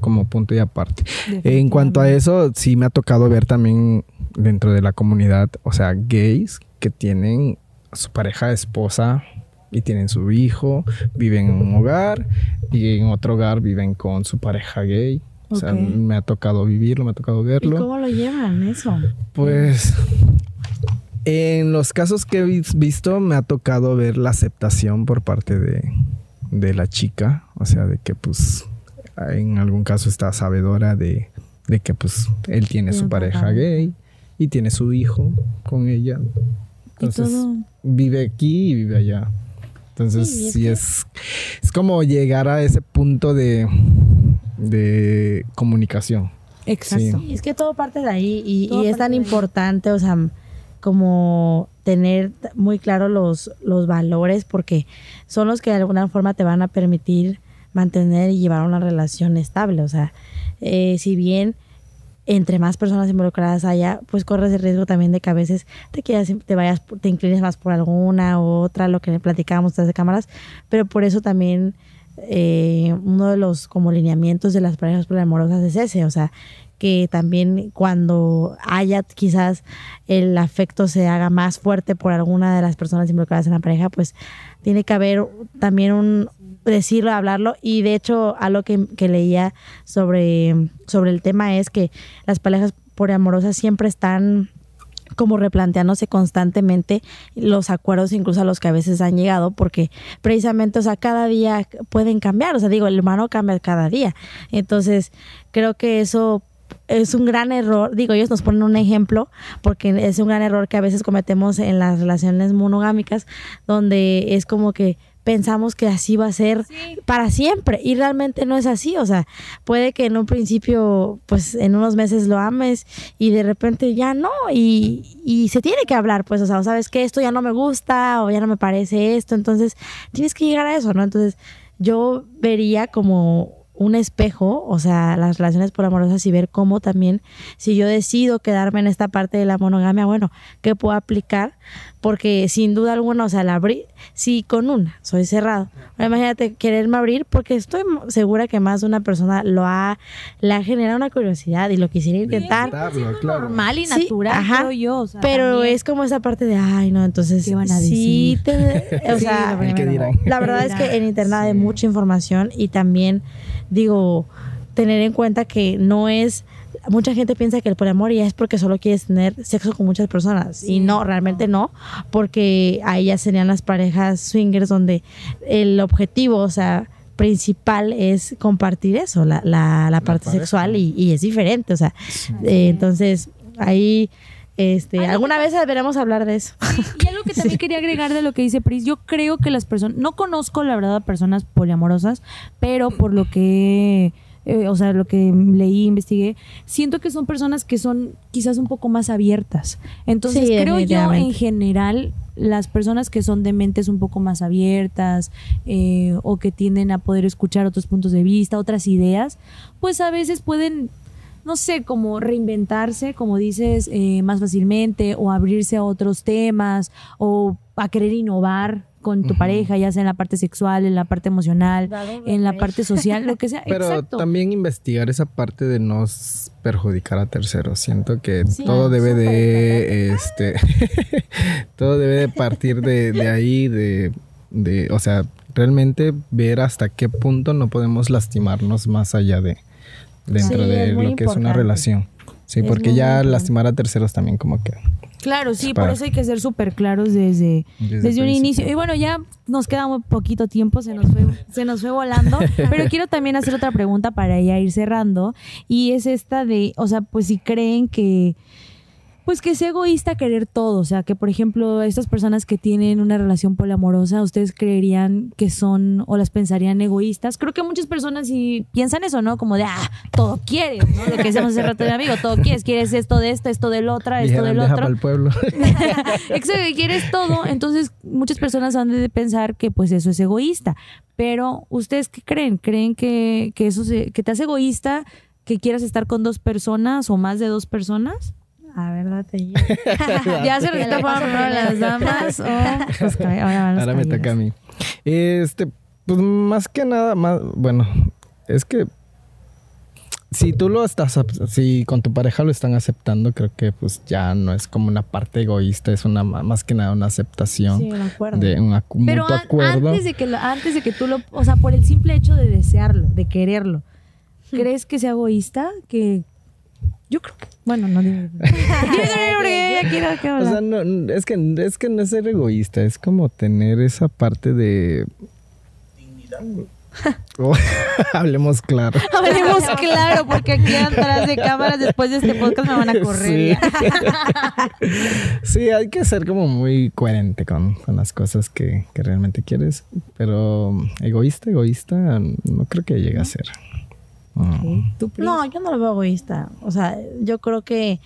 como punto y aparte. En cuanto a eso, sí me ha tocado ver también dentro de la comunidad, o sea, gays que tienen a su pareja esposa y tienen su hijo, viven en un hogar y en otro hogar viven con su pareja gay. O sea, me ha tocado vivirlo, me ha tocado ¿Y verlo. cómo lo llevan eso? Pues en los casos que he vis- visto me ha tocado ver la aceptación por parte de, de la chica, o sea, de que pues en algún caso está sabedora de, de que pues él tiene su pareja gay y tiene su hijo con ella. Entonces todo. vive aquí y vive allá. Entonces Sí, es sí es, es como llegar a ese punto de, de comunicación. Exacto. Sí. Y es que todo parte de ahí y, es tan importante, o sea, como tener muy claro los, los valores porque son los que de alguna forma te van a permitir mantener y llevar una relación estable. O sea, eh, si bien entre más personas involucradas haya, pues corres el riesgo también de que a veces te quieras, te vayas, te inclines más por alguna u otra, lo que platicábamos tras de cámaras, pero por eso también eh, uno de los como lineamientos de las parejas poliamorosas es ese, o sea, que también cuando haya quizás el afecto se haga más fuerte por alguna de las personas involucradas en la pareja, pues tiene que haber también un decirlo, hablarlo. Y de hecho algo que, que leía sobre, sobre el tema es que las parejas poliamorosas siempre están como replanteándose constantemente los acuerdos incluso a los que a veces han llegado porque precisamente o sea cada día pueden cambiar. O sea digo el humano cambia cada día. Entonces creo que eso es un gran error, digo, ellos nos ponen un ejemplo porque es un gran error que a veces cometemos en las relaciones monogámicas donde es como que pensamos que así va a ser para siempre y realmente no es así, o sea, puede que en un principio, pues en unos meses lo ames y de repente ya no y, y se tiene que hablar, pues, o sea, sabes que esto ya no me gusta o ya no me parece esto, entonces tienes que llegar a eso, ¿no? Entonces yo vería como un espejo, o sea, las relaciones poliamorosas y ver cómo también, si yo decido quedarme en esta parte de la monogamia, bueno, ¿qué puedo aplicar? Porque sin duda alguna, o sea, la abrir, si con una soy cerrado, ahora imagínate quererme abrir, porque estoy segura que más de una persona lo ha, le ha generado una curiosidad y lo quisiera intentar. Intentarlo, claro. Normal y Sí, natural, ajá, creo yo. o sea, Pero también. es como esa parte de, ay, no, entonces ¿Qué van a sí, decir? te- o Sí, sea, que dirán. la verdad es que en internet hay mucha información y también digo tener en cuenta que no es mucha gente piensa que el poliamor ya es porque solo quieres tener sexo con muchas personas. Y no realmente no porque ahí ya serían las parejas swingers donde el objetivo o sea principal es compartir eso la, la, la parte pareja. sexual y, y es diferente o sea eh, entonces ahí este alguna vez deberemos hablar de eso. Y algo que también quería agregar de lo que dice Pris, yo creo que las personas, no conozco la verdad a personas poliamorosas, pero por lo que eh, o sea, lo que leí, investigué, siento que son personas que son quizás un poco más abiertas. Entonces, Sí, creo yo en general las personas que son de mentes un poco más abiertas eh, o que tienden a poder escuchar otros puntos de vista, otras ideas, pues a veces pueden, no sé, como reinventarse, como dices, eh, más fácilmente o abrirse a otros temas o a querer innovar con tu pareja, ya sea en la parte sexual, en la parte emocional, en la parte social, lo que sea. Pero Exacto. también investigar esa parte de no perjudicar a terceros. Siento que Sí, todo debe súper de, este, todo debe de partir de, de ahí, de, de, o sea, realmente ver hasta qué punto no podemos lastimarnos más allá de dentro Sí, de lo que es una relación. Sí, Es porque ya lastimar a terceros también como que Claro, sí, para- por eso hay que ser súper claros desde, Desde un inicio. Y bueno, ya nos queda muy poquito tiempo, se nos fue, se nos fue volando. pero quiero también hacer otra pregunta para ya ir cerrando. Y es esta de, o sea, pues si creen que, pues que es egoísta querer todo. O sea, que por ejemplo, estas personas que tienen una relación poliamorosa, ¿ustedes creerían que son o las pensarían egoístas? Creo que muchas personas sí piensan eso, ¿no? Como de, ah, todo quieres, ¿no? Lo que decíamos hace rato de mi amigo, todo quieres, quieres esto de esto, esto del otro, esto del otro. para el pueblo. Exacto, quieres todo. Entonces, muchas personas han de pensar que pues eso es egoísta. Pero, ¿ustedes qué creen? ¿Creen que, que eso se, que te hace egoísta que quieras estar con dos personas o más de dos personas? A ver, date ya se le fueron las damas o pues, ca- ahora van los Ahora me toca a mí. Este, pues más que nada, más, bueno, es que si tú lo estás, si con tu pareja lo están aceptando, creo que pues ya no es como una parte egoísta, es una más que nada una aceptación Sí, me acuerdo. de un Pero mutuo an- acuerdo. antes de que lo- antes de que tú lo, o sea, por el simple hecho de desearlo, de quererlo, ¿crees que sea egoísta? Que yo creo que, bueno, no digo. O sea, no, es que es que no es ser egoísta, es como tener esa parte de Oh, hablemos claro. Hablemos claro, porque aquí atrás de cámaras, después de este podcast, me van a correr. Sí. Sí, hay que ser como muy coherente con, con las cosas que, que realmente quieres. Pero egoísta, egoísta, no creo que llegue a ser. No, yo no lo veo egoísta. O sea, yo creo que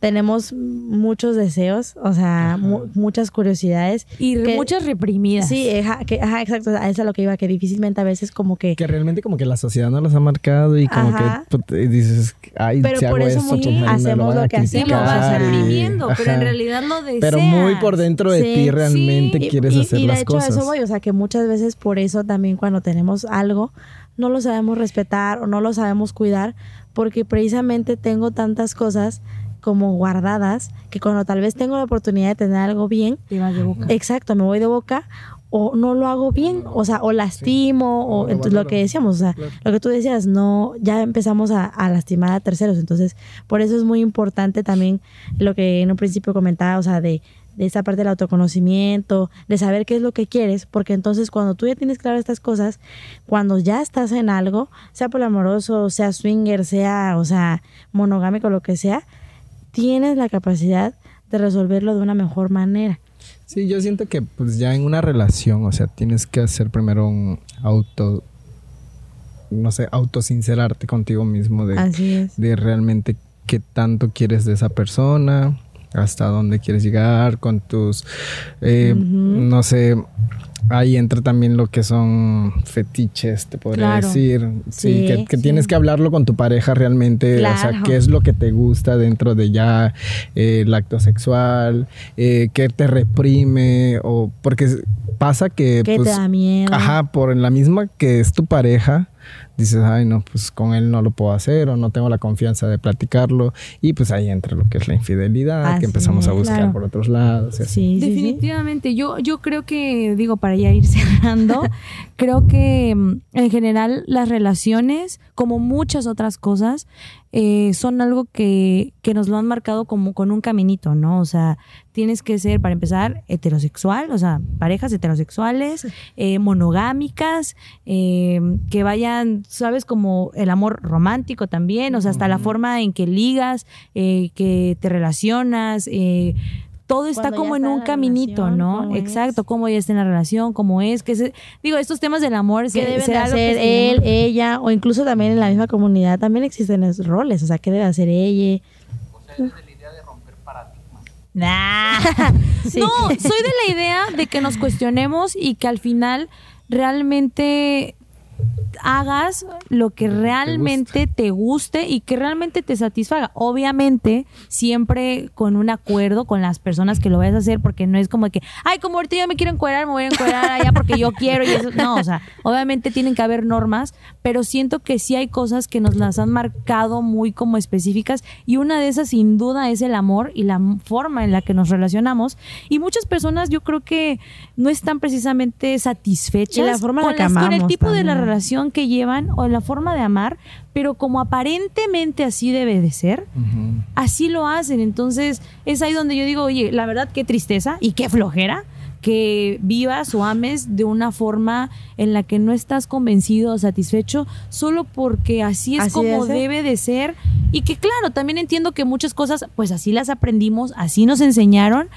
tenemos muchos deseos, o sea, mu- muchas curiosidades. Y que- muchas reprimidas. Sí, ajá, que, ajá, exacto. A eso es a lo que iba, que difícilmente a veces como que... Que realmente como que la sociedad no los ha marcado y como Ajá. que pues, dices, ay, Pero si por hago eso esto, muy- pues, me- me hacemos van lo a que Sí, hacemos, lo vas y- reprimiendo, pero en realidad lo deseas. Pero muy por dentro de Sí, ti realmente Y- quieres y- hacer y de las hecho a cosas. eso voy, o sea, que muchas veces por eso también cuando tenemos algo no lo sabemos respetar o no lo sabemos cuidar porque precisamente tengo tantas cosas como guardadas que cuando tal vez tengo la oportunidad de tener algo bien, Te vas de boca. exacto, me voy de boca o no lo hago bien, o sea, o lastimo, o entonces lo que decíamos, o sea, Claro. lo que tú decías, no, ya empezamos a, a lastimar a terceros, entonces por eso es muy importante también lo que en un principio comentaba, o sea, de, de esa parte del autoconocimiento, de saber qué es lo que quieres, porque entonces cuando tú ya tienes claro estas cosas, cuando ya estás en algo, sea poliamoroso, sea swinger, sea, o sea, monogámico, lo que sea, tienes la capacidad de resolverlo de una mejor manera. Sí, yo siento que pues ya en una relación, o sea, tienes que hacer primero un auto, no sé, autosincerarte contigo mismo de, Así es. de realmente qué tanto quieres de esa persona, hasta dónde quieres llegar con tus, eh, no sé, ahí entra también lo que son fetiches, te podría Claro. decir. Sí, Sí, que, que sí. tienes que hablarlo con tu pareja realmente, o sea, qué es lo que te gusta dentro de ya eh, el acto sexual, eh, qué te reprime, o porque pasa que... ¿Qué pues, te da miedo? Ajá, por la misma que es tu pareja, dices, ay, no, pues con él no lo puedo hacer o no tengo la confianza de platicarlo. Y pues ahí entra lo que es la infidelidad, Así que empezamos a buscar claro. por otros lados. sí, sí. Definitivamente, yo, yo creo que, digo, para ya ir cerrando, creo que mm, en general las relaciones, como muchas otras cosas, eh, son algo que, que nos lo han marcado como con un caminito, ¿no? O sea, tienes que ser, para empezar, heterosexual, o sea, parejas heterosexuales, eh, monogámicas, eh, que vayan, sabes, como el amor romántico también, o sea, hasta la forma en que ligas, eh, que te relacionas, eh, todo está Cuando como en un la caminito, relación, ¿no? cómo es. Exacto, cómo ya está en la relación, cómo es, que se, digo, estos temas del amor, se- de lo que hacer se él, ella, o incluso también en la misma comunidad también existen esos roles, o sea, ¿qué debe hacer ella? Nah. Sí. No, soy de la idea de que nos cuestionemos y que al final realmente hagas lo que realmente te guste y que realmente te satisfaga. Obviamente, siempre con un acuerdo con las personas que lo vayas a hacer, porque no es como que, ay, como ahorita yo me quiero encuerar, me voy a encuerar allá porque yo quiero y eso. No, o sea, obviamente tienen que haber normas, pero siento que sí hay cosas que nos las han marcado muy como específicas y una de esas sin duda es el amor y la forma en la que nos relacionamos. Y muchas personas yo creo que no están precisamente satisfechas Y la forma en la con, que las- con el tipo de la. Relación que llevan o la forma de amar, pero como aparentemente así debe de ser, así lo hacen. Entonces es ahí donde yo digo, oye, la verdad qué tristeza y qué flojera que vivas o ames de una forma en la que no estás convencido o satisfecho solo porque así es Así como debe de ser y que claro, también entiendo que muchas cosas pues así las aprendimos, así nos enseñaron,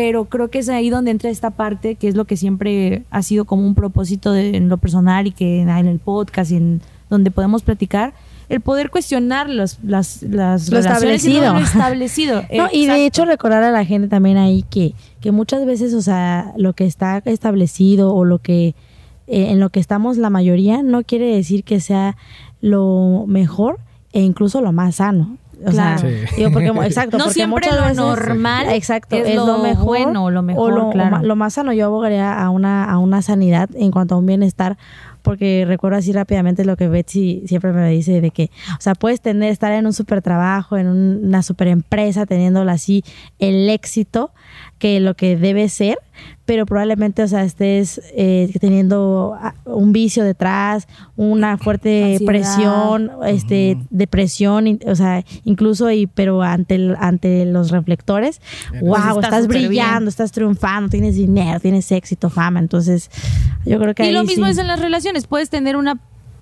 pero creo que es ahí donde entra esta parte que es lo que siempre ha sido como un propósito de- en lo personal y que en, en el podcast y en donde podemos platicar el poder cuestionar los, las, las Lo relaciones y establecido. lo establecido. No, y de hecho recordar a la gente también ahí que, que muchas veces, o sea, lo que está establecido o lo que eh, en lo que estamos la mayoría no quiere decir que sea lo mejor e incluso lo más sano. O Claro. sea, Sí. digo porque exacto, No porque siempre lo veces- normal exacto, es es, lo lo, mejor bueno o lo mejor, lo, claro. ma- lo más sano. Yo abogaría a una a una sanidad en cuanto a un bienestar porque recuerdo así rápidamente lo que Betsy siempre me dice de que, o sea, puedes tener, estar en un super trabajo, en un- una super empresa, teniéndolo así, el éxito que lo que debe ser, pero probablemente, o sea, estés eh, teniendo ah, un vicio detrás, una fuerte Ansiedad. presión, este, depresión, in- o sea, incluso, y, pero ante, el- ante los reflectores, wow, está estás brillando, bien. estás triunfando, tienes dinero, tienes éxito, fama, entonces yo creo que Y lo mismo sí. es en las relaciones. Puedes tener una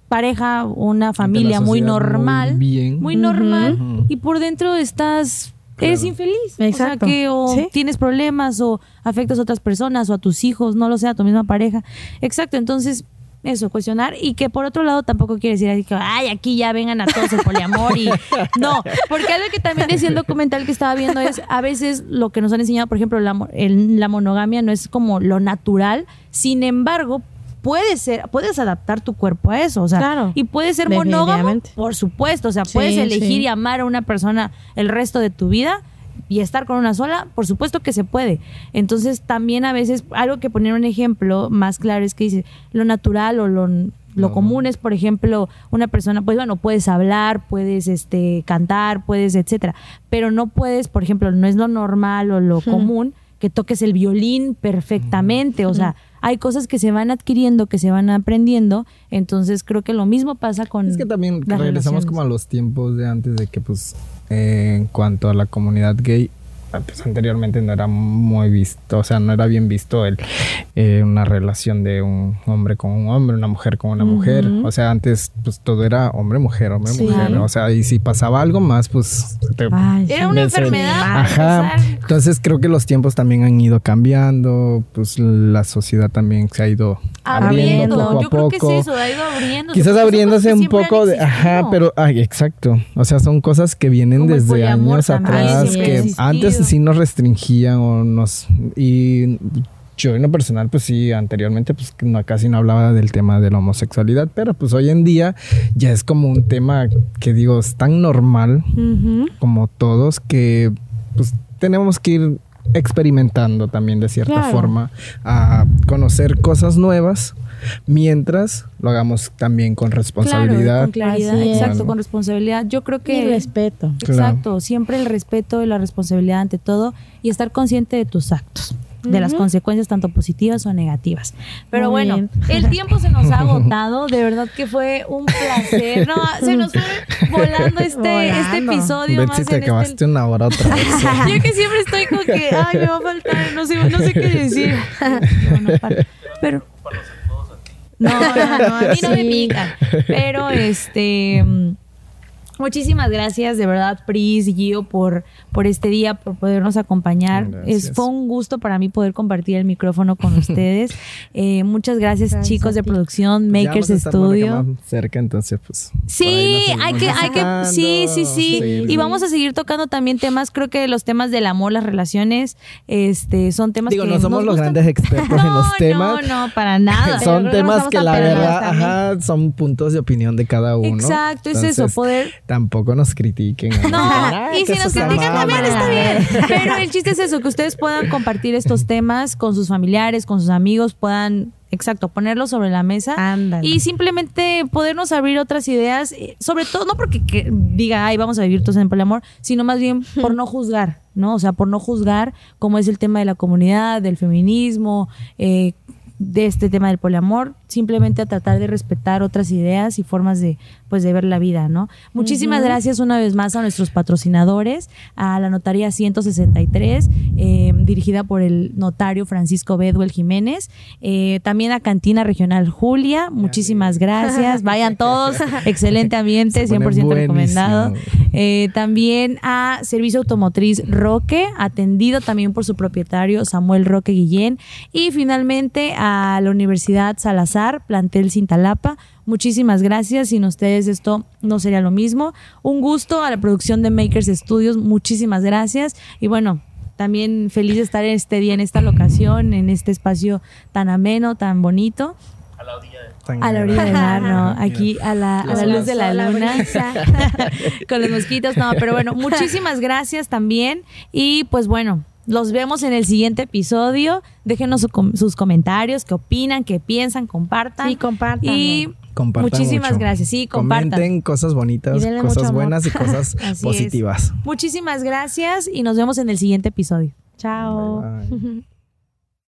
pareja, una familia muy normal, muy, normal, y por dentro estás eres Claro. infeliz. Exacto. O sea, que o Sí. tienes problemas o afectas a otras personas o a tus hijos, no lo sé, a tu misma pareja. Exacto, entonces eso, cuestionar y que por otro lado tampoco quiere decir así que, ay, aquí ya vengan a todos el poliamor y no, porque algo que también decía el documental que estaba viendo es a veces lo que nos han enseñado, por ejemplo, la, el- la monogamia no es como lo natural, sin embargo, puedes ser, puedes adaptar tu cuerpo a eso, o sea, Claro. y puedes ser monógamo, por supuesto, o sea, Sí, puedes elegir sí. y amar a una persona el resto de tu vida y estar con una sola, por supuesto que se puede. Entonces, también a veces, algo que poner un ejemplo más claro es que dice, lo natural o lo, lo No. común es, por ejemplo, una persona, pues bueno, puedes hablar, puedes este cantar, puedes, etcétera, pero no puedes, por ejemplo, no es lo normal o lo común que toques el violín perfectamente, o sea, hay cosas que se van adquiriendo, que se van aprendiendo, entonces creo que lo mismo pasa con Es que también regresamos relaciones. como a los tiempos de antes de que pues eh, en cuanto a la comunidad gay pues anteriormente no era muy visto, o sea, no era bien visto el eh, una relación de un hombre con un hombre, una mujer con una mujer, o sea, antes pues todo era hombre mujer, hombre Sí. mujer, o sea, y si pasaba algo más pues te- Ay, sí. Era una enfermedad. Ajá. Entonces creo que los tiempos también han ido cambiando, pues la sociedad también se ha ido abriendo, Abriendo. poco a Yo creo que poco. es eso, ha ido abriendo. Quizás abriéndose un poco de, ajá, pero ay, exacto. O sea, son cosas que vienen Como desde años atrás que existido. Antes sí nos restringían o nos y yo en lo personal pues sí anteriormente pues no, casi no hablaba del tema de la homosexualidad, pero pues hoy en día ya es como un tema que digo es tan normal como todos que pues tenemos que ir experimentando también de cierta Claro. forma a conocer cosas nuevas mientras lo hagamos también con responsabilidad. Claro, con claridad, exacto, con responsabilidad. Yo creo Y que respeto. Exacto, siempre el respeto y la responsabilidad ante todo y estar consciente de tus actos, de las consecuencias tanto positivas o negativas. Pero Muy bueno, bien. el tiempo se nos ha agotado, de verdad que fue un placer. No, se nos fue volando este, Volando. este episodio más te en acabaste este una hora otra vez. yo que siempre estoy con que, ay, me va a faltar, no sé, no sé qué decir. No, no, para. Pero. No, no, no, a mí no me Sí. pican. Pero este. Muchísimas gracias, de verdad, Pris, Gio, por, por este día, por podernos acompañar. Gracias. Es, fue un gusto para mí poder compartir el micrófono con ustedes. Eh, muchas gracias, Gracias chicos de producción, Pues ya Makers vamos a estar por acá Studio. más cerca, entonces pues. Sí, hay que, hay que, sí, sí, sí. Y vamos a seguir tocando también temas, creo que los temas del amor, las relaciones, este, son temas Digo, que no somos nos los gustan. grandes expertos en los temas. No, no, para nada. Son temas que la verdad, ajá, son puntos de opinión de cada uno. Exacto, es eso, poder Tampoco nos critiquen. No, Ay, y si nos critican también está bien. Pero el chiste es eso, que ustedes puedan compartir estos temas con sus familiares, con sus amigos, puedan, exacto, ponerlos sobre la mesa. Ándale. Y simplemente podernos abrir otras ideas, eh, sobre todo, no porque que diga, ay, vamos a vivir todos en el poliamor, sino más bien por no juzgar, ¿no? O sea, por no juzgar cómo es el tema de la comunidad, del feminismo, eh, de este tema del poliamor, simplemente a tratar de respetar otras ideas y formas de, pues, de ver la vida, ¿no? Muchísimas gracias una vez más a nuestros patrocinadores, a la Notaría 163, eh, dirigida por el notario Francisco Bedwell Jiménez, eh, también a Cantina Regional Julia, muchísimas gracias, vayan todos, excelente ambiente, Se pone 100% recomendado. Eh, también a Servicio Automotriz Roque, atendido también por su propietario Samuel Roque Guillén. Y finalmente a la Universidad Salazar, plantel Cintalapa. Muchísimas gracias. Sin ustedes esto no sería lo mismo. Un gusto a la producción de Makers Studios. Muchísimas gracias. Y bueno, también feliz de estar este día en esta locación, en este espacio tan ameno, tan bonito. A la orilla del mar, no, agradable. aquí a la, a la luz de la La luna. Con los mosquitos, no, pero bueno, muchísimas gracias también. Y pues bueno, los vemos en el siguiente episodio. Déjenos su com- sus comentarios, qué opinan, qué piensan, compartan. Sí, compartan. Y Compartan muchísimas mucho. gracias. Sí, compartan. Comenten cosas bonitas, cosas buenas y cosas es. positivas. Muchísimas gracias y nos vemos en el siguiente episodio. Chao. Bye, bye.